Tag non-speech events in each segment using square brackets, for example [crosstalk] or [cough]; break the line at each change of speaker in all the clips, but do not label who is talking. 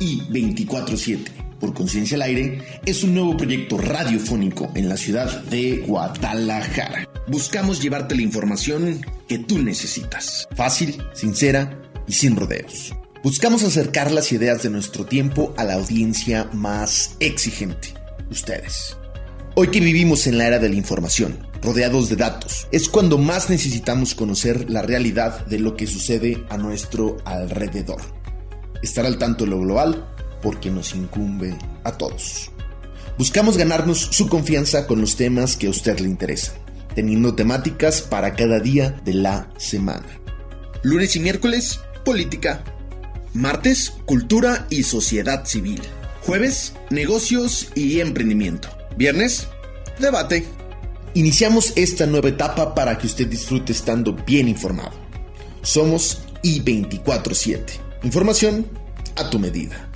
y 24-7 por Conciencia al Aire es un nuevo proyecto radiofónico en la ciudad de Guadalajara. Buscamos llevarte la información que tú necesitas. Fácil, sincera y sin rodeos. Buscamos acercar las ideas de nuestro tiempo a la audiencia más exigente, ustedes. Hoy que vivimos en la era de la información, rodeados de datos, es cuando más necesitamos conocer la realidad de lo que sucede a nuestro alrededor. Estar al tanto de lo global porque nos incumbe a todos. Buscamos ganarnos su confianza con los temas que a usted le interesan, teniendo temáticas para cada día de la semana. Lunes y miércoles, política. Martes, cultura y sociedad civil. Jueves, negocios y emprendimiento. Viernes, debate. Iniciamos esta nueva etapa para que usted disfrute estando bien informado. Somos I247. Información a tu medida.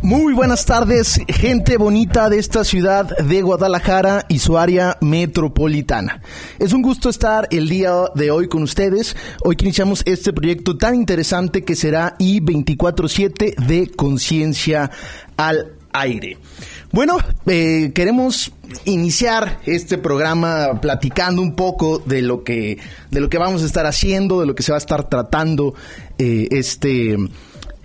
Muy buenas tardes, gente bonita de esta ciudad de Guadalajara y su área metropolitana. Es un gusto estar el día de hoy con ustedes. Hoy que iniciamos este proyecto tan interesante que será I247 de Conciencia al Aire. Bueno, eh, queremos iniciar este programa platicando un poco de lo que de lo que vamos a estar haciendo, de lo que se va a estar tratando eh, este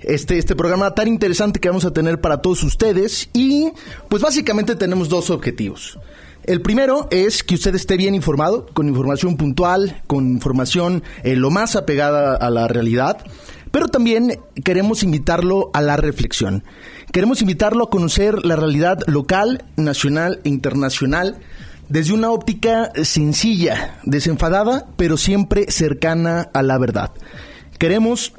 este, este programa tan interesante que vamos a tener para todos ustedes. Y pues básicamente tenemos dos objetivos. El primero es que usted esté bien informado, con información puntual, con información eh, lo más apegada a la realidad. Pero también queremos invitarlo a la reflexión. Queremos invitarlo a conocer la realidad local, nacional e internacional desde una óptica sencilla, desenfadada, pero siempre cercana a la verdad. Queremos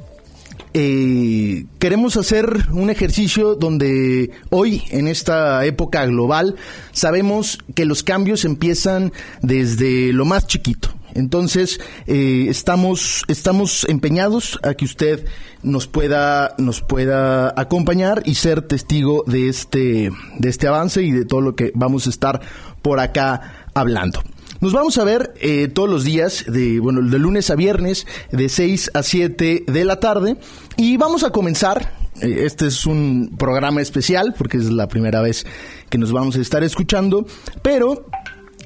eh, queremos hacer un ejercicio donde hoy, en esta época global, sabemos que los cambios empiezan desde lo más chiquito. Entonces, eh, estamos, estamos empeñados a que usted nos pueda, nos pueda acompañar y ser testigo de este, de este avance y de todo lo que vamos a estar por acá hablando. Nos vamos a ver eh, todos los días, de, bueno, de lunes a viernes, de 6 a 7 de la tarde. Y vamos a comenzar. Eh, este es un programa especial porque es la primera vez que nos vamos a estar escuchando. Pero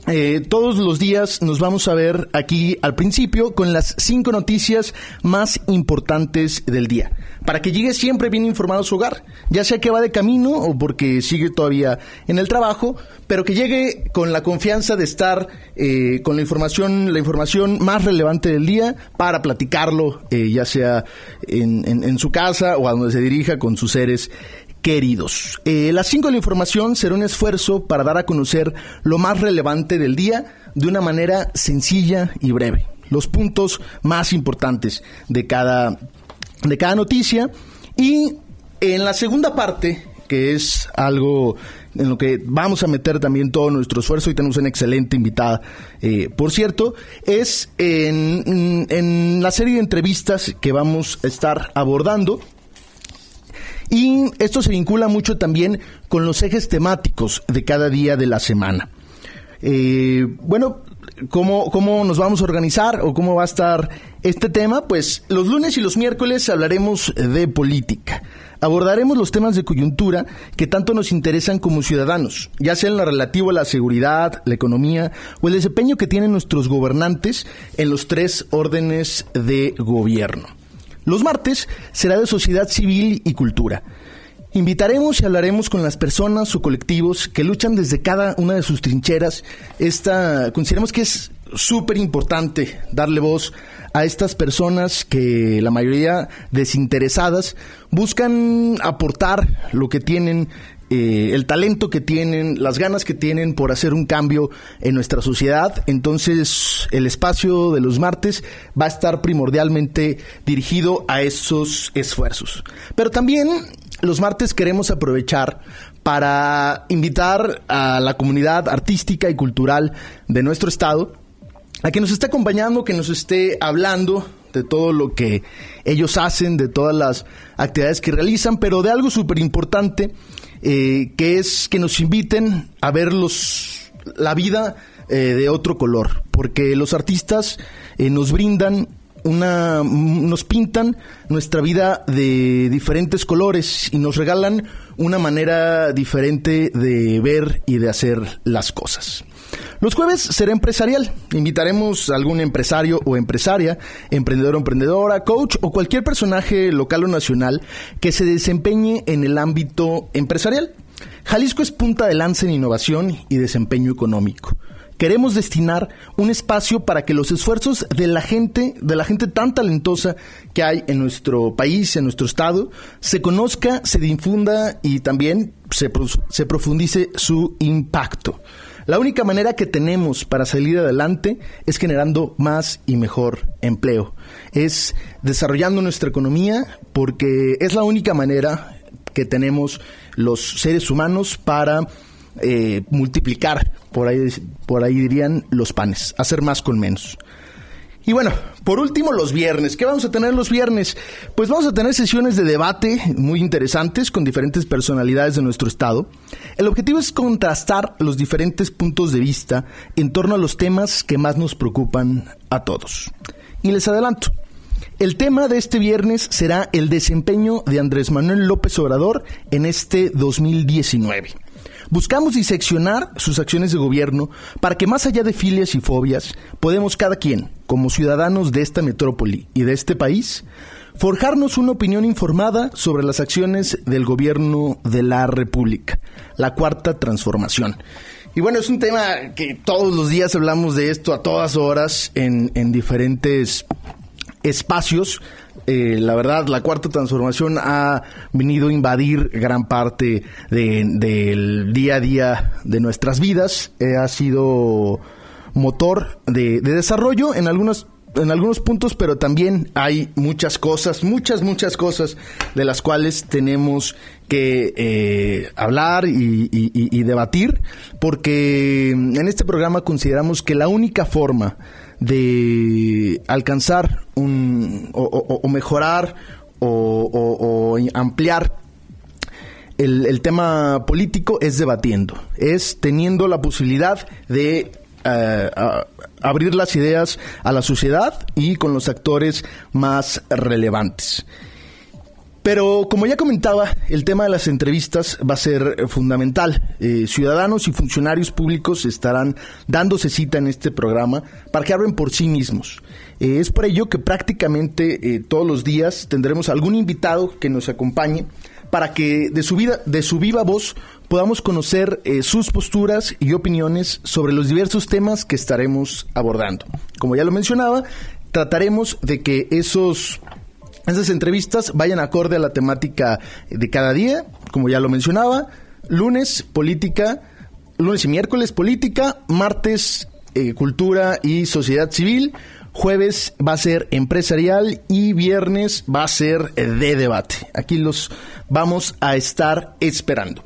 eh, todos los días nos vamos a ver aquí al principio con las cinco noticias más importantes del día. Para que llegue siempre bien informado a su hogar, ya sea que va de camino o porque sigue todavía en el trabajo, pero que llegue con la confianza de estar eh, con la información, la información más relevante del día para platicarlo, eh, ya sea en, en su casa o a donde se dirija con sus seres queridos. Eh, las 5 de la información será un esfuerzo para dar a conocer lo más relevante del día de una manera sencilla y breve. Los puntos más importantes de cada, de cada noticia. Y en la segunda parte, que es algo en lo que vamos a meter también todo nuestro esfuerzo y tenemos una excelente invitada, eh, por cierto, es en, en la serie de entrevistas que vamos a estar abordando y esto se vincula mucho también con los ejes temáticos de cada día de la semana. Eh, bueno, ¿cómo, ¿cómo nos vamos a organizar o cómo va a estar este tema? Pues los lunes y los miércoles hablaremos de política. Abordaremos los temas de coyuntura que tanto nos interesan como ciudadanos, ya sea en lo relativo a la seguridad, la economía o el desempeño que tienen nuestros gobernantes en los tres órdenes de gobierno. Los martes será de sociedad civil y cultura. Invitaremos y hablaremos con las personas o colectivos que luchan desde cada una de sus trincheras. Esta, consideramos que es súper importante darle voz a estas personas que la mayoría desinteresadas buscan aportar lo que tienen eh, el talento que tienen, las ganas que tienen por hacer un cambio en nuestra sociedad. Entonces, el espacio de los martes va a estar primordialmente dirigido a esos esfuerzos. Pero también los martes queremos aprovechar para invitar a la comunidad artística y cultural de nuestro estado a que nos esté acompañando, que nos esté hablando de todo lo que ellos hacen, de todas las actividades que realizan, pero de algo súper importante eh, que es que nos inviten a ver los, la vida eh, de otro color, porque los artistas eh, nos brindan una nos pintan nuestra vida de diferentes colores y nos regalan una manera diferente de ver y de hacer las cosas. Los jueves será empresarial. Invitaremos a algún empresario o empresaria, emprendedor o emprendedora, coach o cualquier personaje local o nacional que se desempeñe en el ámbito empresarial. Jalisco es punta de lanza en innovación y desempeño económico. Queremos destinar un espacio para que los esfuerzos de la gente, de la gente tan talentosa que hay en nuestro país, en nuestro estado, se conozca, se difunda y también se, se profundice su impacto. La única manera que tenemos para salir adelante es generando más y mejor empleo. Es desarrollando nuestra economía porque es la única manera que tenemos los seres humanos para eh, multiplicar, por ahí, por ahí dirían, los panes, hacer más con menos. Y bueno, por último, los viernes. ¿Qué vamos a tener los viernes? Pues vamos a tener sesiones de debate muy interesantes con diferentes personalidades de nuestro estado. El objetivo es contrastar los diferentes puntos de vista en torno a los temas que más nos preocupan a todos. Y les adelanto, el tema de este viernes será el desempeño de Andrés Manuel López Obrador en este 2019. Buscamos diseccionar sus acciones de gobierno para que más allá de filias y fobias, podemos cada quien, como ciudadanos de esta metrópoli y de este país, forjarnos una opinión informada sobre las acciones del gobierno de la República, la cuarta transformación. Y bueno, es un tema que todos los días hablamos de esto a todas horas en, en diferentes espacios eh, la verdad, la cuarta transformación ha venido a invadir gran parte del día a día de nuestras vidas. Eh, ha sido motor de, desarrollo en algunos en algunos puntos, pero también hay muchas cosas, muchas, muchas cosas de las cuales tenemos que eh, hablar y, debatir, porque en este programa consideramos que la única forma de alcanzar un, o, mejorar o, ampliar el, tema político es debatiendo, es teniendo la posibilidad de eh, abrir las ideas a la sociedad y con los actores más relevantes. Pero como ya comentaba, el tema de las entrevistas va a ser eh, fundamental. Eh, ciudadanos y funcionarios públicos estarán dándose cita en este programa para que hablen por sí mismos. Eh, es por ello que prácticamente todos los días tendremos algún invitado que nos acompañe para que de su, vida, de su viva voz podamos conocer sus posturas y opiniones sobre los diversos temas que estaremos abordando. Como ya lo mencionaba, trataremos de que esos esas entrevistas vayan acorde a la temática de cada día, como ya lo mencionaba. Lunes, política. Lunes y miércoles, política. Martes, eh, cultura y sociedad civil. Jueves va a ser empresarial y viernes va a ser de debate. Aquí los vamos a estar esperando.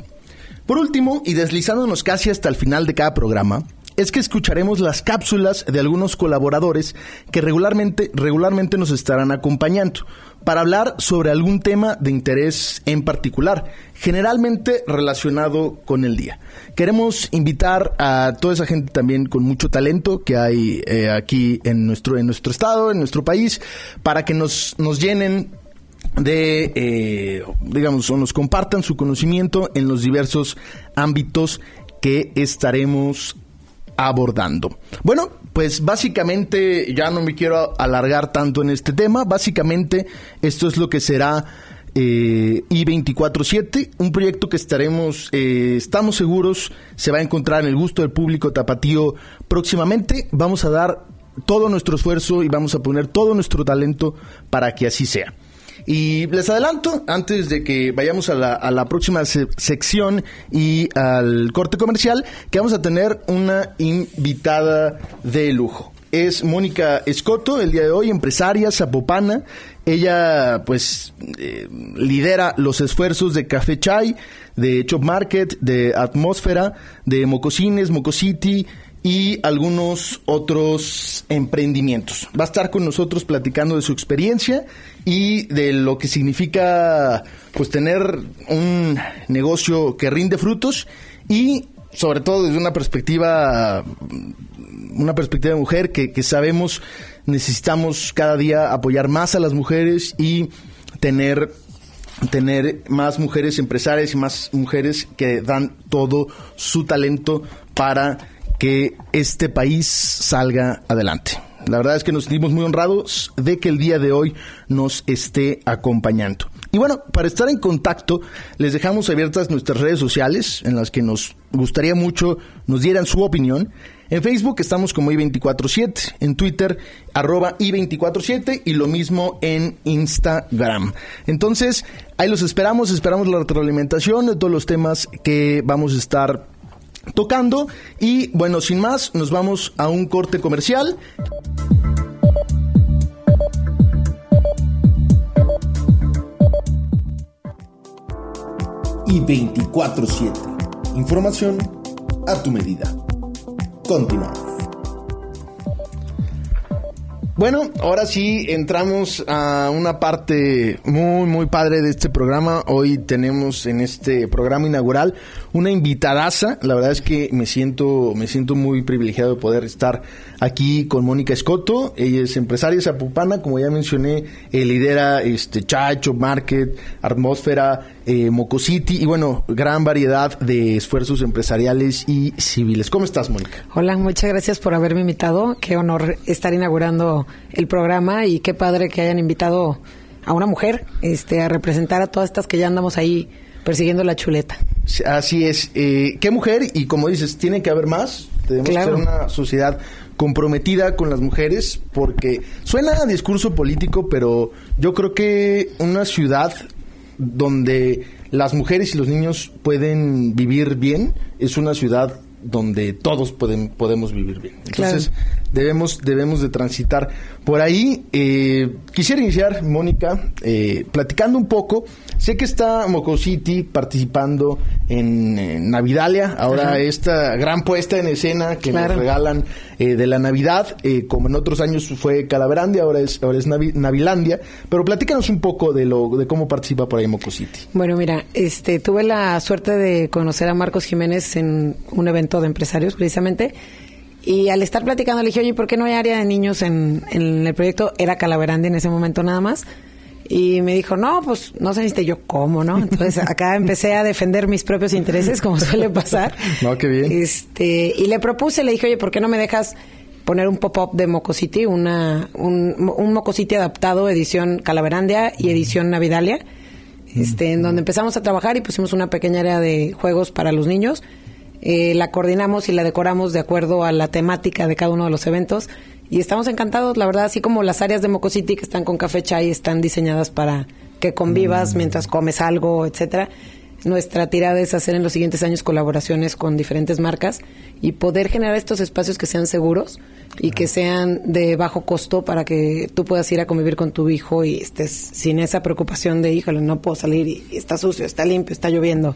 Por último, y deslizándonos casi hasta el final de cada programa, es que escucharemos las cápsulas de algunos colaboradores que regularmente, regularmente nos estarán acompañando para hablar sobre algún tema de interés en particular, generalmente relacionado con el día. Queremos invitar a toda esa gente también con mucho talento que hay eh, aquí en nuestro, en nuestro estado, en nuestro país, para que nos, nos llenen de, eh, digamos, o nos compartan su conocimiento en los diversos ámbitos que estaremos abordando. Bueno, pues básicamente ya no me quiero alargar tanto en este tema. Básicamente esto es lo que será eh, I247, un proyecto que estaremos, eh, estamos seguros, se va a encontrar en el gusto del público tapatío próximamente. Vamos a dar todo nuestro esfuerzo y vamos a poner todo nuestro talento para que así sea. Y les adelanto, antes de que vayamos a la, próxima sección y al corte comercial, que vamos a tener una invitada de lujo. Es Mónica Escoto, el día de hoy, empresaria zapopana. Ella, pues, eh, lidera los esfuerzos de Café Chai, de Chop Market, de Atmósfera, de Mococines, Mococity, y algunos otros emprendimientos. Va a estar con nosotros platicando de su experiencia y de lo que significa pues tener un negocio que rinde frutos y sobre todo desde una perspectiva una perspectiva de mujer que, que sabemos necesitamos cada día apoyar más a las mujeres y tener tener más mujeres empresarias y más mujeres que dan todo su talento para que este país salga adelante. La verdad es que nos sentimos muy honrados de que el día de hoy nos esté acompañando. Y bueno, para estar en contacto, les dejamos abiertas nuestras redes sociales en las que nos gustaría mucho nos dieran su opinión. En Facebook estamos como i247, en Twitter arroba i247 y lo mismo en Instagram. Entonces, ahí los esperamos, esperamos la retroalimentación de todos los temas que vamos a estar tocando. Y bueno, sin más, nos vamos a un corte comercial.
Y 24-7. Información a tu medida. Continuamos.
Bueno, ahora sí entramos a una parte muy, muy padre de este programa. Hoy tenemos en este programa inaugural una invitadaza. La verdad es que me siento, me siento muy privilegiado de poder estar aquí con Mónica Escoto. Ella es empresaria zapupana, como ya mencioné, eh, lidera este Chacho, Market, Atmósfera, eh, Mocositi y bueno, gran variedad de esfuerzos empresariales y civiles. ¿Cómo estás, Mónica?
Hola, muchas gracias por haberme invitado. Qué honor estar inaugurando el programa y qué padre que hayan invitado a una mujer este, a representar a todas estas que ya andamos ahí persiguiendo la chuleta.
Así es. Eh, ¿Qué mujer? Y como dices, tiene que haber más. Tenemos que ser una sociedad comprometida con las mujeres porque suena a discurso político, pero yo creo que una ciudad donde las mujeres y los niños pueden vivir bien es una ciudad donde todos pueden, podemos vivir bien. Entonces, debemos, debemos de transitar por ahí. Eh, quisiera iniciar, Mónica, eh, platicando un poco. Sé que está Moco City participando en, Navidalia, ahora esta gran puesta en escena que nos regalan eh, de la Navidad, como en otros años fue Calaverandia, ahora es, ahora es Navilandia, pero platícanos un poco de lo de cómo participa por ahí Moco City.
Bueno, mira, este tuve la suerte de conocer a Marcos Jiménez en un evento de empresarios precisamente y al estar platicando le dije, oye, ¿por qué no hay área de niños en, el proyecto? Era Calaverandi en ese momento nada más. Y me dijo, no, pues no se necesita yo cómo, ¿no? Entonces [laughs] acá empecé a defender mis propios intereses, como suele pasar.
No, qué bien.
Este, y le propuse, le dije, oye, ¿por qué no me dejas poner un pop-up de Mocosity, una, un, un Mocosity adaptado, edición Calaverandia y edición Navidalia, este, en donde empezamos a trabajar y pusimos una pequeña área de juegos para los niños eh, la coordinamos y la decoramos de acuerdo a la temática de cada uno de los eventos y estamos encantados, la verdad, así como las áreas de Mocosity que están con café chai están diseñadas para que convivas mm. mientras comes algo, etcétera. Nuestra tirada es hacer en los siguientes años colaboraciones con diferentes marcas y poder generar estos espacios que sean seguros y que sean de bajo costo para que tú puedas ir a convivir con tu hijo y estés sin esa preocupación de, híjole, no puedo salir y está sucio, está limpio, está lloviendo.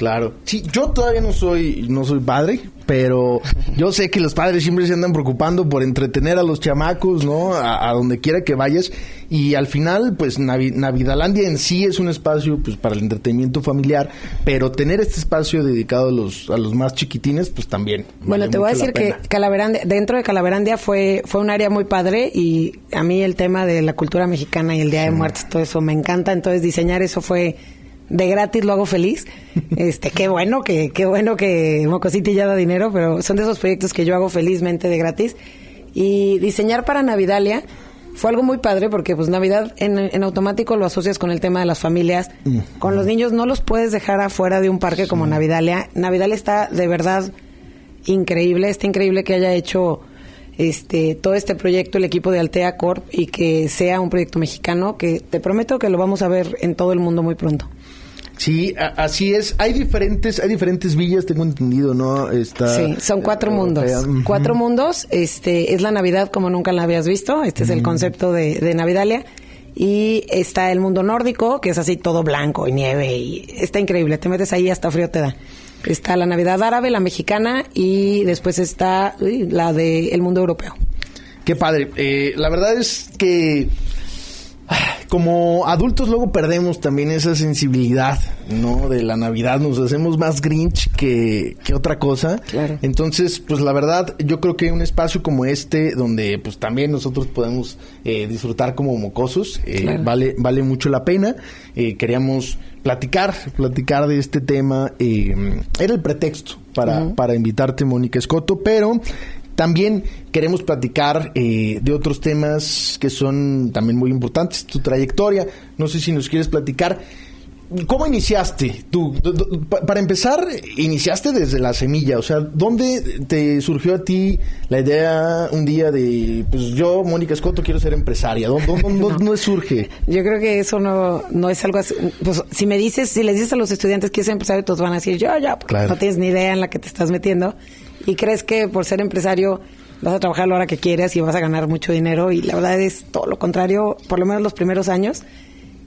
Claro. Sí, yo todavía no soy, no soy padre, pero yo sé que los padres siempre se andan preocupando por entretener a los chamacos, ¿no? A, donde quiera que vayas. Y al final, pues Navidalandia en sí es un espacio pues para el entretenimiento familiar, pero tener este espacio dedicado a los, a los más chiquitines, pues también.
Bueno, te voy a decir que Calaverandia, dentro de Calaverandia fue, fue un área muy padre y a mí el tema de la cultura mexicana y el Día de Muertos, todo eso me encanta. Entonces diseñar eso fue de gratis lo hago feliz. Este, qué bueno que, qué bueno que Mocositi ya da dinero, pero son de esos proyectos que yo hago felizmente de gratis. Y diseñar para Navidalia fue algo muy padre porque pues Navidad en, en automático lo asocias con el tema de las familias. Con los niños no los puedes dejar afuera de un parque como Navidalia. Navidalia está de verdad increíble, está increíble que haya hecho este todo este proyecto el equipo de Altea Corp y que sea un proyecto mexicano que te prometo que lo vamos a ver en todo el mundo muy pronto.
Sí, así es. Hay diferentes, hay diferentes villas, tengo entendido, ¿no?
Está, sí, son cuatro mundos. Cuatro mundos. Este es la Navidad como nunca la habías visto. Este es el concepto de, de Navidalia. Y está el mundo nórdico, que es así todo blanco y nieve y está increíble. Te metes ahí hasta frío te da. Está la Navidad árabe, la mexicana y después está la del el mundo europeo.
Qué padre. Eh, la verdad es que como adultos luego perdemos también esa sensibilidad, ¿no? De la Navidad, nos hacemos más grinch que, que otra cosa.
Claro.
Entonces, pues la verdad, yo creo que un espacio como este, donde pues también nosotros podemos eh, disfrutar como mocosos, eh,
Claro.
vale, vale mucho la pena. Eh, queríamos platicar, platicar de este tema. eh, era el pretexto para, para invitarte, Mónica Escoto, pero también queremos platicar eh, de otros temas que son también muy importantes, tu trayectoria. No sé si nos quieres platicar. ¿Cómo iniciaste tú? Para empezar, iniciaste desde la semilla. O sea, ¿dónde te surgió a ti la idea un día de, pues yo, Mónica Escoto, quiero ser empresaria? ¿Dónde, dónde- [laughs] dónde surge?
Yo creo que eso no, no es algo así. Pues, si me dices, si les dices a los estudiantes que es empresario, todos van a decir, yo, ya, porque
Claro.
no tienes ni idea en la que te estás metiendo. Y crees que por ser empresario vas a trabajar a la hora que quieras y vas a ganar mucho dinero. Y la verdad es todo lo contrario, por lo menos los primeros años.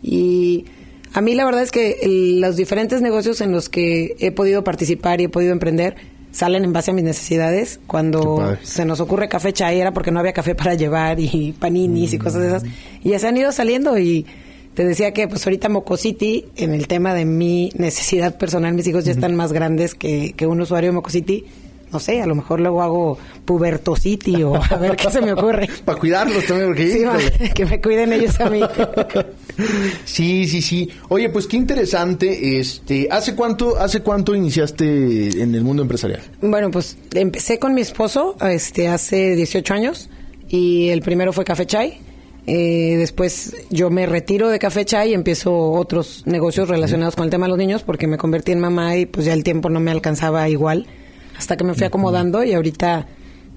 Y a mí la verdad es que el- los diferentes negocios en los que he podido participar y he podido emprender salen en base a mis necesidades. Cuando se nos ocurre café chai era porque no había café para llevar y [laughs] paninis y cosas de esas. Y ya se han ido saliendo y te decía que pues ahorita Mocosity, en el tema de mi necesidad personal, mis hijos ya están más grandes que, que un usuario de Mocosity. No sé, a lo mejor luego hago Pubertocity o a ver qué se me ocurre. [laughs]
Para cuidarlos también, porque...
Sí, que me cuiden ellos a mí. [laughs]
Sí, sí, sí. Oye, pues qué interesante. Este, ¿hace cuánto, hace cuánto iniciaste en el mundo empresarial?
Bueno, pues empecé con mi esposo este, hace 18 años y el primero fue Café Chai. Eh, después yo me retiro de Café Chai y empiezo otros negocios relacionados con el tema de los niños porque me convertí en mamá y pues ya el tiempo no me alcanzaba igual hasta que me fui acomodando y ahorita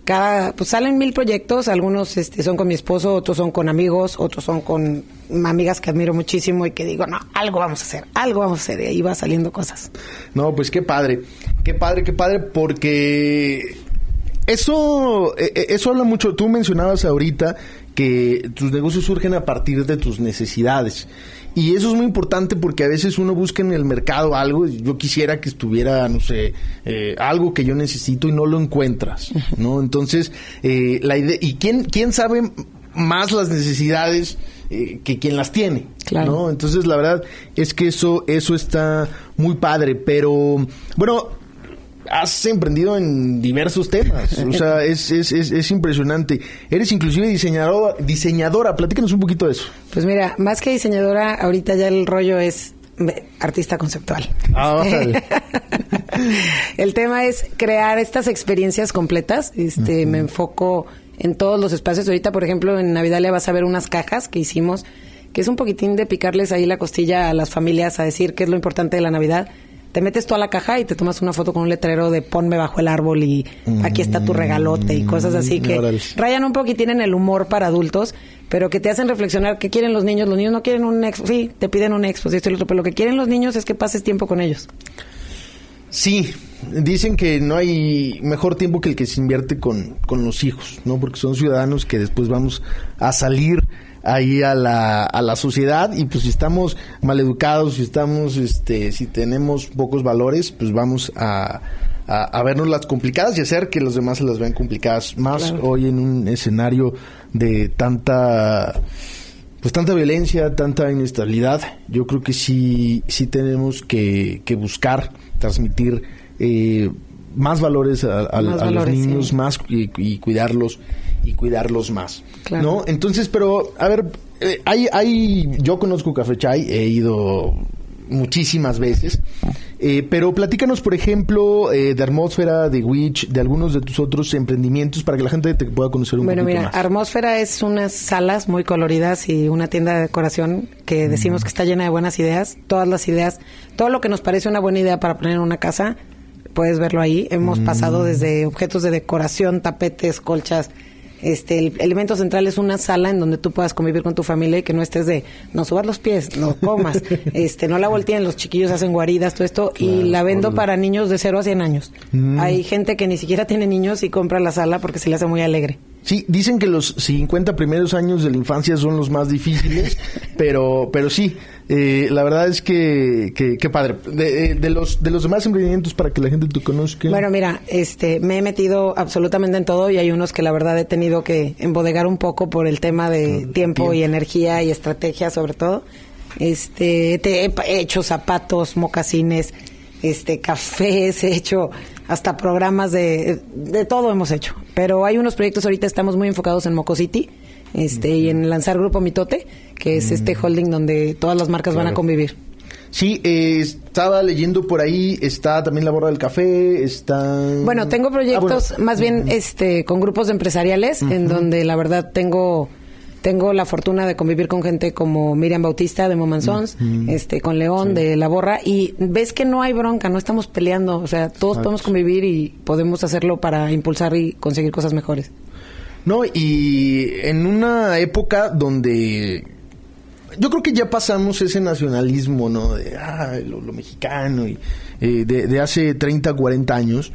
cada pues salen mil proyectos, algunos este, son con mi esposo, otros son con amigos, otros son con amigas que admiro muchísimo y que digo, no, algo vamos a hacer, algo vamos a hacer y ahí va saliendo cosas.
No, pues qué padre, qué padre, qué padre, porque eso, eh, eh, eso habla mucho. Tú mencionabas ahorita que tus negocios surgen a partir de tus necesidades. Y eso es muy importante porque a veces uno busca en el mercado algo, yo quisiera que estuviera, no sé, eh, algo que yo necesito y no lo encuentras, ¿no? Entonces, eh, la idea, ¿y quién, quién sabe más las necesidades eh, que quien las tiene?
Claro.
¿no? Entonces, la verdad es que eso, eso está muy padre, pero bueno, has emprendido en diversos temas. O sea, [laughs] es, es, es, es impresionante. Eres inclusive diseñadora, diseñadora. Platícanos un poquito de eso.
Pues mira, más que diseñadora, ahorita ya el rollo es artista conceptual.
Ah, [laughs]
el tema es crear estas experiencias completas. Este, me enfoco en todos los espacios. Ahorita, por ejemplo, en Navidad le vas a ver unas cajas que hicimos, que es un poquitín de picarles ahí la costilla a las familias a decir qué es lo importante de la Navidad. Te metes tú a la caja y te tomas una foto con un letrero de ponme bajo el árbol y aquí está tu regalote y cosas así que
Órale.
rayan un poquitín en el humor para adultos, pero que te hacen reflexionar qué quieren los niños. Los niños no quieren un expo, sí, te piden un expo, sí, esto y lo otro, pero lo que quieren los niños es que pases tiempo con ellos.
Sí, dicen que no hay mejor tiempo que el que se invierte con, con los hijos, ¿no? Porque son ciudadanos que después vamos a salir ahí a la, a la sociedad y pues si estamos maleducados, si estamos, este, si tenemos pocos valores, pues vamos a, a, a vernos las complicadas y hacer que los demás se las vean complicadas. Más
Claro.
hoy en un escenario de tanta pues tanta violencia, tanta inestabilidad, yo creo que sí, sí tenemos que, que buscar transmitir eh, más valores a, a-
Más
a
valores,
los niños,
sí.
más y, y cuidarlos y cuidarlos más.
Claro.
¿No? Entonces, pero, a ver, eh, hay, hay, yo conozco Café Chai, he ido muchísimas veces, eh, pero platícanos, por ejemplo, eh, de Atmósfera, de Witch, de algunos de tus otros emprendimientos para que la gente te pueda conocer un
Bueno,
poquito
mira,
más.
Atmósfera es unas salas muy coloridas y una tienda de decoración que decimos que está llena de buenas ideas. Todas las ideas, todo lo que nos parece una buena idea para poner en una casa, puedes verlo ahí. Hemos pasado desde objetos de decoración, tapetes, colchas. Este, el elemento central es una sala en donde tú puedas convivir con tu familia y que no estés de no subas los pies, no comas, [laughs] este, no la volteen, los chiquillos hacen guaridas, todo esto, y la vendo para niños de 0 a 100 años. Hay gente que ni siquiera tiene niños y compra la sala porque se le hace muy alegre.
Sí, dicen que los 50 primeros años de la infancia son los más difíciles, [laughs] pero, pero sí, eh, la verdad es que, que, padre. De, de, los, de los demás emprendimientos para que la gente te conozca.
Bueno, mira, este, me he metido absolutamente en todo y hay unos que la verdad he tenido que embodegar un poco por el tema de tiempo, y energía y estrategia sobre todo. Este, te he hecho zapatos, mocasines, este, cafés, he hecho hasta programas de, de todo hemos hecho. Pero hay unos proyectos ahorita estamos muy enfocados en Moco City, este, y en lanzar Grupo Mitote, que es este holding donde todas las marcas van a convivir.
Sí, eh, estaba leyendo por ahí, está también la borra del café, está...
Bueno, tengo proyectos ah, más bien este con grupos empresariales en donde la verdad tengo tengo la fortuna de convivir con gente como Miriam Bautista de Momansons, este, con León de La Borra, y ves que no hay bronca, no estamos peleando, o sea, todos podemos convivir y podemos hacerlo para impulsar y conseguir cosas mejores.
No, y en una época donde yo creo que ya pasamos ese nacionalismo, ¿no? De ah, lo, mexicano y eh, de, de, hace 30, 40 años,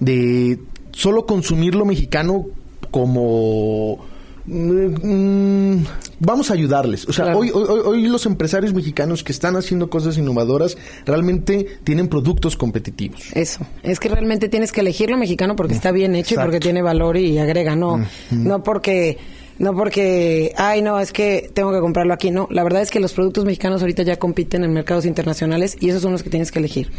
de solo consumir lo mexicano como Mm, vamos a ayudarles. O sea, hoy, hoy, los empresarios mexicanos que están haciendo cosas innovadoras realmente tienen productos competitivos.
Eso, es que realmente tienes que elegir lo mexicano porque está bien hecho y porque tiene valor y agrega, no, no porque no porque, ay, no, es que tengo que comprarlo aquí. No, la verdad es que los productos mexicanos ahorita ya compiten en mercados internacionales y esos son los que tienes que elegir.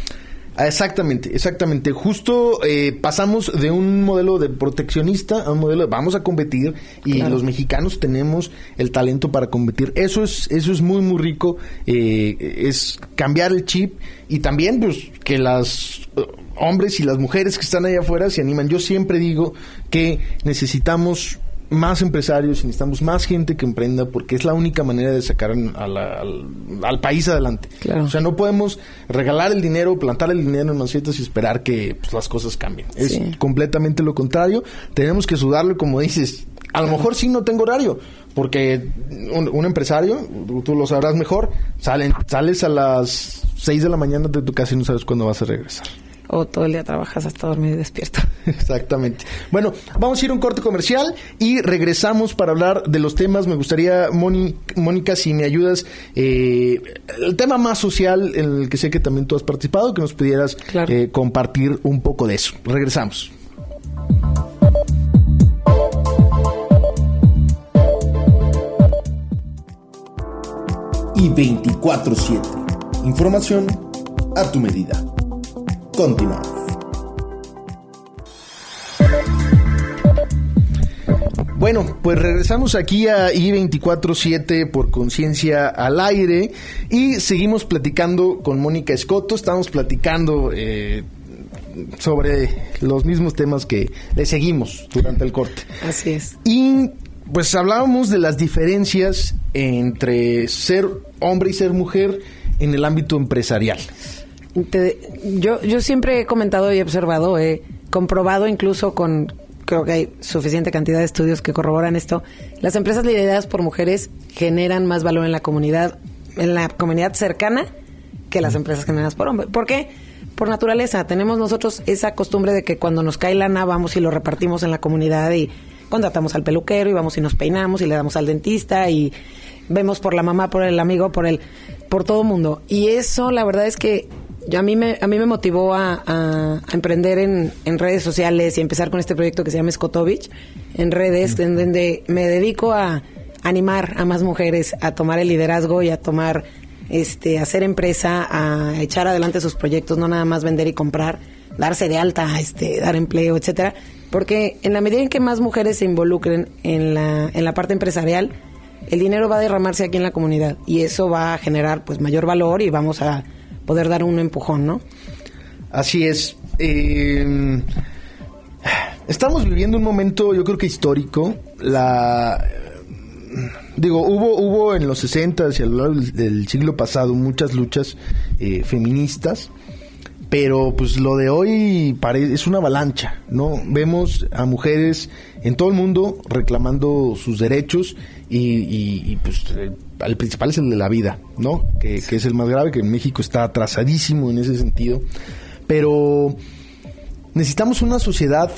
Ah, exactamente, exactamente. Justo eh, pasamos de un modelo de proteccionista a un modelo de vamos a competir y los mexicanos tenemos el talento para competir. Eso es, eso es muy, muy rico. Eh, es cambiar el chip y también pues que las eh, hombres y las mujeres que están allá afuera se animan. Yo siempre digo que necesitamos más empresarios y necesitamos más gente que emprenda porque es la única manera de sacar al, país adelante. O sea, no podemos regalar el dinero, plantar el dinero en macetas y esperar que pues, las cosas cambien. Es completamente lo contrario. Tenemos que sudarlo, como dices. A lo mejor sí no tengo horario, porque un, empresario, tú lo sabrás mejor, salen, sales a las 6 de la mañana de tu casa y no sabes cuándo vas a regresar
o todo el día trabajas hasta dormir y despierto. [laughs]
Exactamente. Bueno, vamos a ir a un corte comercial y regresamos para hablar de los temas. Me gustaría, Mónica, si me ayudas, eh, el tema más social en el que sé que también tú has participado, que nos pudieras eh, compartir un poco de eso. Regresamos.
Y 24-7. Información a tu medida. Continuamos.
Bueno, pues regresamos aquí a I247 por conciencia al aire y seguimos platicando con Mónica Escoto. Estamos platicando eh, sobre los mismos temas que le seguimos durante el corte.
Así es.
Y pues hablábamos de las diferencias entre ser hombre y ser mujer en el ámbito empresarial
yo, yo siempre he comentado y observado, he comprobado incluso con, creo que hay suficiente cantidad de estudios que corroboran esto, las empresas lideradas por mujeres generan más valor en la comunidad, en la comunidad cercana que las empresas generadas por hombres. ¿Por qué? Por naturaleza, tenemos nosotros esa costumbre de que cuando nos cae lana vamos y lo repartimos en la comunidad y contratamos al peluquero y vamos y nos peinamos y le damos al dentista y vemos por la mamá, por el amigo, por el por todo mundo. Y eso la verdad es que a mí me, a mí me motivó a, emprender en, redes sociales y empezar con este proyecto que se llama Skotovich en redes, en donde me dedico a animar a más mujeres a tomar el liderazgo y a tomar, este, hacer empresa, a echar adelante sus proyectos, no nada más vender y comprar, darse de alta, este, dar empleo, etcétera. Porque en la medida en que más mujeres se involucren en la, en la parte empresarial, el dinero va a derramarse aquí en la comunidad y eso va a generar pues mayor valor y vamos a poder dar un empujón, ¿no?
Así es. Eh, estamos viviendo un momento, yo creo que histórico. La digo, hubo, hubo en los 60 y a lo largo del siglo pasado muchas luchas eh, feministas, pero pues lo de hoy es una avalancha, ¿no? Vemos a mujeres en todo el mundo reclamando sus derechos y, pues el, principal es el de la vida, ¿no? Que, es el más grave, que en México está atrasadísimo en ese sentido. Pero necesitamos una sociedad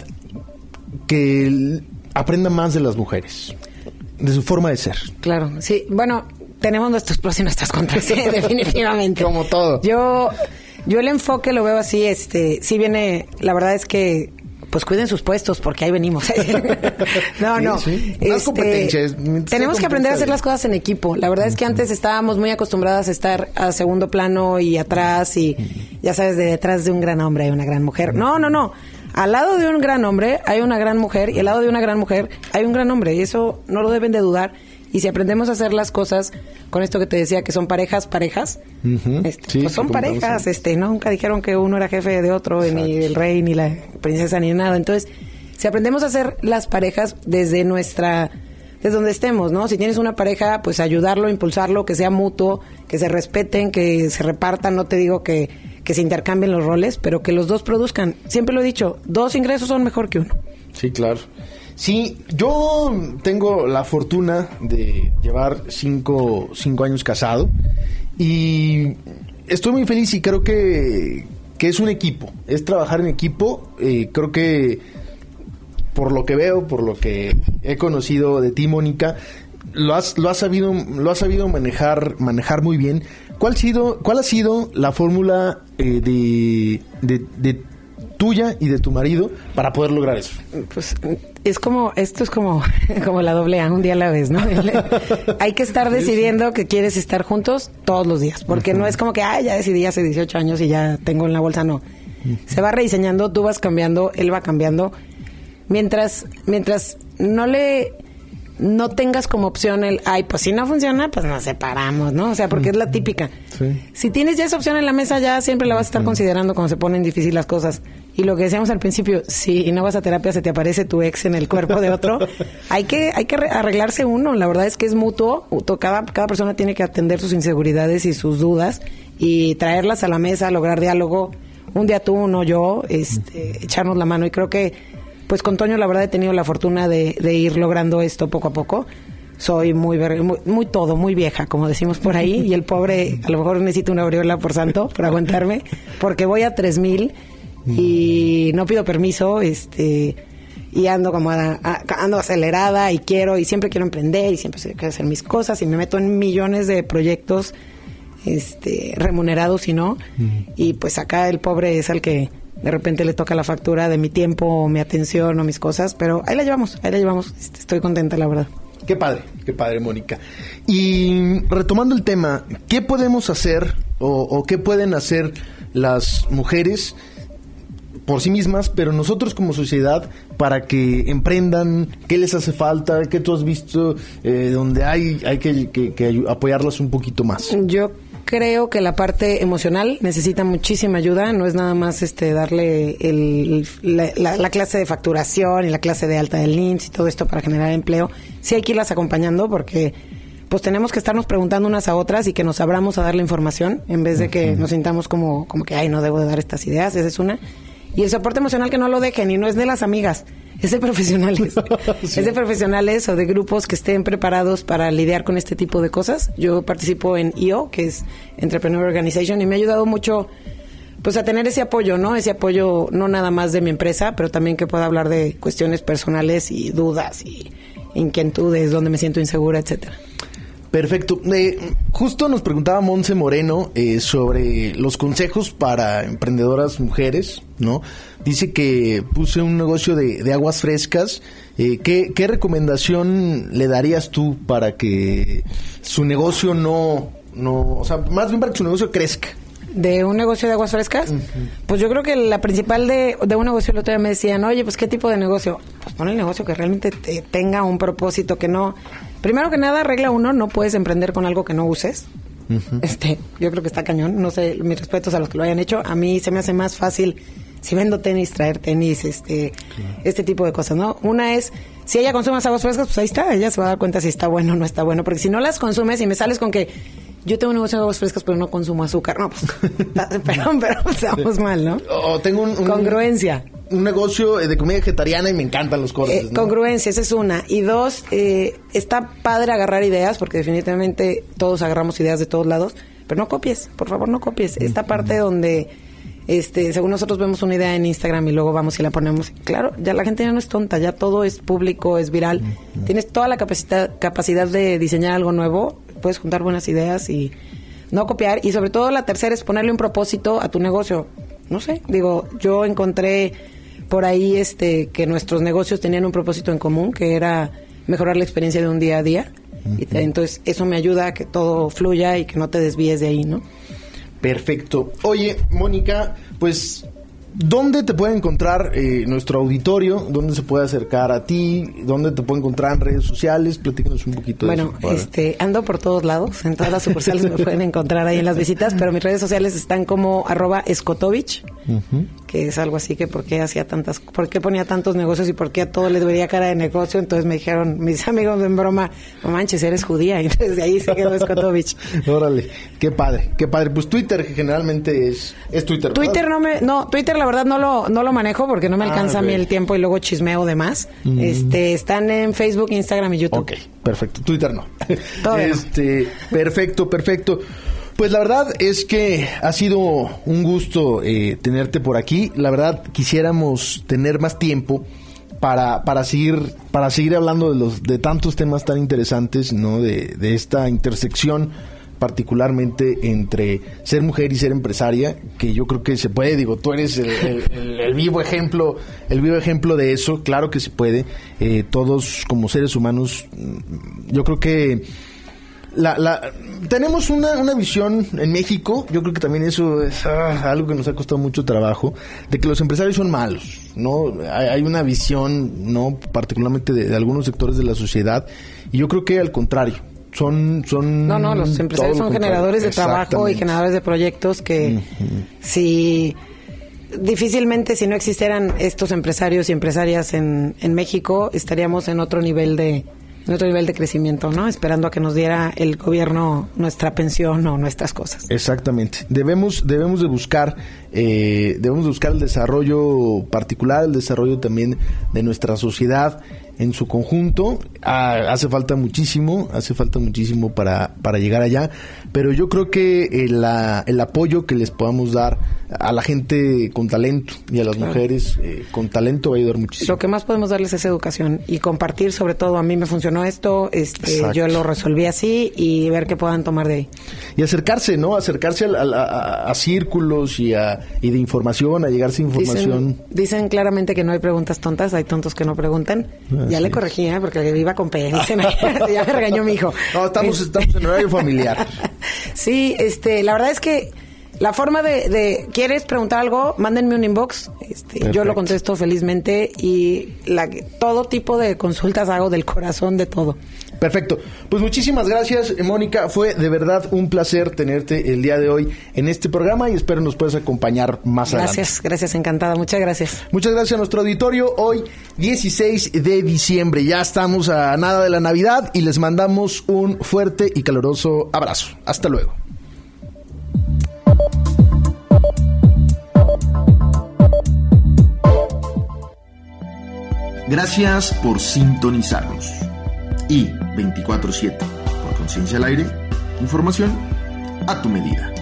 que aprenda más de las mujeres, de su forma de ser.
Claro, sí. Bueno, tenemos nuestros pros y nuestras contras, sí, [laughs] definitivamente.
Como todo.
Yo, yo el enfoque lo veo así, este, sí viene, la verdad es que pues cuiden sus puestos porque ahí venimos. no, [laughs] no.
sí. Más competencia, es-
tenemos que aprender a hacer las cosas en equipo. La verdad es que antes estábamos muy acostumbradas a estar a segundo plano y atrás y ya sabes, de detrás de un gran hombre hay una gran mujer. No, no, no. Al lado de un gran hombre hay una gran mujer y al lado de una gran mujer hay un gran hombre y eso no lo deben de dudar. Y si aprendemos a hacer las cosas con esto que te decía que son parejas, parejas, este,
Sí,
pues son parejas, este, nunca dijeron que uno era jefe de otro, ni el rey, ni la princesa, ni nada. Entonces, si aprendemos a hacer las parejas desde nuestra, desde donde estemos, ¿no? Si tienes una pareja, pues ayudarlo, impulsarlo, que sea mutuo, que se respeten, que se repartan, no te digo que, que se intercambien los roles, pero que los dos produzcan. Siempre lo he dicho, dos ingresos son mejor que uno.
Sí, claro. Sí, yo tengo la fortuna de llevar cinco, cinco años casado y estoy muy feliz y creo que, que es un equipo, es trabajar en equipo. eh, creo que por lo que veo, por lo que he conocido de ti, Mónica, lo has, lo has sabido, lo has sabido manejar, manejar muy bien. ¿Cuál, sido, cuál ha sido la fórmula eh, de, de, de tuya y de tu marido para poder lograr eso?
Pues es como, esto es como, [laughs] como la doble A, un día a la vez, ¿no? [laughs] Hay que estar decidiendo que quieres estar juntos todos los días, porque no es como que, ah, ya decidí hace 18 años y ya tengo en la bolsa, no. Se va rediseñando, tú vas cambiando, él va cambiando. Mientras, mientras no le, no tengas como opción el, ay, pues si no funciona, pues nos separamos, ¿no? O sea, porque es la típica.
Sí.
Si tienes ya esa opción en la mesa, ya siempre la vas a estar considerando cuando se ponen difíciles las cosas. Y lo que decíamos al principio, si no vas a terapia, se te aparece tu ex en el cuerpo de otro. [laughs] hay que hay que re- arreglarse uno. La verdad es que es mutuo. Cada, cada persona tiene que atender sus inseguridades y sus dudas y traerlas a la mesa, lograr diálogo. Un día tú, uno yo, este, echarnos la mano. Y creo que, pues con Toño, la verdad, he tenido la fortuna de, de ir logrando esto poco a poco soy muy, ver- muy muy todo, muy vieja, como decimos por ahí, y el pobre a lo mejor necesita una aureola por santo para aguantarme, porque voy a 3000 y no pido permiso, este y ando como a- a- ando acelerada y quiero y siempre quiero emprender y siempre quiero hacer mis cosas y me meto en millones de proyectos este remunerados y no y pues acá el pobre es al que de repente le toca la factura de mi tiempo o mi atención o mis cosas, pero ahí la llevamos, ahí la llevamos, Este, estoy contenta la verdad.
Qué padre, qué padre, Mónica. Y retomando el tema, ¿qué podemos hacer o, o qué pueden hacer las mujeres por sí mismas, pero nosotros como sociedad para que emprendan? ¿Qué les hace falta? ¿Qué tú has visto eh, donde hay, hay que, que- apoyarlas un poquito más?
Yo creo que la parte emocional necesita muchísima ayuda. No es nada más este darle el- la, la- la clase de facturación y la clase de alta del IMSS y todo esto para generar empleo. Sí hay que irlas acompañando porque pues tenemos que estarnos preguntando unas a otras y que nos abramos a dar la información en vez de que nos sintamos como, como que, ay, no debo de dar estas ideas. Esa es una. Y el soporte emocional que no lo dejen y no es de las amigas, es de profesionales. [laughs] Es de profesionales o de grupos que estén preparados para lidiar con este tipo de cosas. Yo participo en IO, que es Entrepreneur Organization, y me ha ayudado mucho pues a tener ese apoyo, ¿no? Ese apoyo no nada más de mi empresa, pero también que pueda hablar de cuestiones personales y dudas y inquietudes, donde me siento insegura, etcétera.
Perfecto. Eh, justo nos preguntaba Monse Moreno eh, sobre los consejos para emprendedoras mujeres, ¿no? Dice que puse un negocio de, de aguas frescas. Eh, ¿qué, qué recomendación le darías tú para que su negocio no, no, o sea, más bien para que su negocio crezca?
de un negocio de aguas frescas, pues yo creo que la principal de, de un negocio, el otro día me decían, oye, pues qué tipo de negocio. Pues pon el negocio que realmente te- tenga un propósito, que no... Primero que nada, regla uno, no puedes emprender con algo que no uses. Este, yo creo que está cañón. No sé, mis respetos a los que lo hayan hecho. A mí se me hace más fácil si vendo tenis, traer tenis, este, este tipo de cosas, ¿no? Una es, si ella consume aguas frescas, pues ahí está, ella se va a dar cuenta si está bueno o no está bueno, porque si no las consumes y me sales con que yo tengo un negocio de aguas frescas, pero no consumo azúcar, no, pues, [laughs] perdón, pero estamos mal, ¿no?
O tengo un, un-
Congruencia.
Un negocio eh, de comida vegetariana y me encantan los cortes.
Eh,
¿no?
Congruencia, esa es una. Y dos, eh, está padre agarrar ideas, porque definitivamente todos agarramos ideas de todos lados, pero no copies, por favor, no copies. Esta parte donde Este, según nosotros vemos una idea en Instagram y luego vamos y la ponemos. Claro, ya la gente ya no es tonta, ya todo es público, es viral. Tienes toda la capacidad, capacidad de diseñar algo nuevo, puedes juntar buenas ideas y no copiar. Y sobre todo la tercera es ponerle un propósito a tu negocio. No sé, digo, yo encontré por ahí este que nuestros negocios tenían un propósito en común, que era mejorar la experiencia de un día a día. y entonces eso me ayuda a que todo fluya y que no te desvíes de ahí, ¿no?
Perfecto. Oye, Mónica, pues ¿Dónde te puede encontrar eh, nuestro auditorio? ¿Dónde se puede acercar a ti? ¿Dónde te puede encontrar en redes sociales? Platícanos un poquito
de eso. Bueno, este, ando por todos lados. En todas las sucursales me pueden encontrar ahí en las visitas, pero mis redes sociales están como arroba escotovich, que es algo así que por qué hacía tantas, por qué ponía tantos negocios y por qué a todo le debería cara de negocio. Entonces me dijeron mis [laughs] amigos en broma, no manches, eres judía. [laughs] Y entonces de ahí se quedó escotovich. [laughs]
Órale, qué padre, qué padre. Pues Twitter generalmente es, es Twitter.
Twitter no me, no, Twitter la verdad no lo, no lo manejo porque no me ah, alcanza a mí el tiempo y luego chismeo de más. Mm. Este, están en Facebook, Instagram y YouTube.
Ok, perfecto. Twitter no. este, perfecto, perfecto. Pues la verdad es que ha sido un gusto eh, tenerte por aquí. La verdad quisiéramos tener más tiempo para, para seguir para seguir hablando de los de tantos temas tan interesantes, ¿no? De, de esta intersección particularmente entre ser mujer y ser empresaria, que yo creo que se puede, digo, tú eres el, vivo ejemplo, el vivo ejemplo de eso, claro que se puede, eh, todos como seres humanos, mm, yo creo que la, la, tenemos una, una, visión en México, yo creo que también eso es ah, algo que nos ha costado mucho trabajo, de que los empresarios son malos, ¿no? Hay, una visión, ¿no? Particularmente de, de algunos sectores de la sociedad, y yo creo que al contrario, son, son...
No, no, los empresarios son generadores de trabajo y generadores de proyectos que si difícilmente si no existieran estos empresarios y empresarias en, en México estaríamos en otro nivel de otro nivel de crecimiento, ¿no? Esperando a que nos diera el gobierno nuestra pensión o nuestras cosas.
Exactamente. Debemos debemos de buscar eh, debemos de buscar el desarrollo particular, el desarrollo también de nuestra sociedad en su conjunto. Ah, hace falta muchísimo, hace falta muchísimo para, para llegar allá, pero yo creo que el, el apoyo que les podamos dar a la gente con talento y a las mujeres eh, con talento va a ayudar muchísimo.
Lo que más podemos darles es educación y compartir, sobre todo, a mí me funcionó esto, este, yo lo resolví así y ver qué puedan tomar de ahí.
Y acercarse, ¿no? Acercarse a, círculos y, a, y de información, a llegarse información.
Dicen, claramente que no hay preguntas tontas, hay tontos que no preguntan. Ya le corregí, ¿eh? porque iba con P. [laughs] ya me regañó mi hijo.
No, estamos, estamos en horario familiar. [laughs]
sí, este, la verdad es que la forma de, ¿quieres preguntar algo? Mándenme un inbox. Este, yo lo contesto felizmente y la, todo tipo de consultas hago del corazón, de todo.
Perfecto. Pues muchísimas gracias, Mónica. Fue de verdad un placer tenerte el día de hoy en este programa y espero nos puedas acompañar más
adelante.
Gracias,
gracias, encantada. Muchas gracias.
Muchas gracias a nuestro auditorio. Hoy, 16 de diciembre. Ya estamos a nada de la Navidad y les mandamos un fuerte y caluroso abrazo. Hasta luego. Gracias por sintonizarnos. Y 24-7 por Conciencia al Aire, información a tu medida.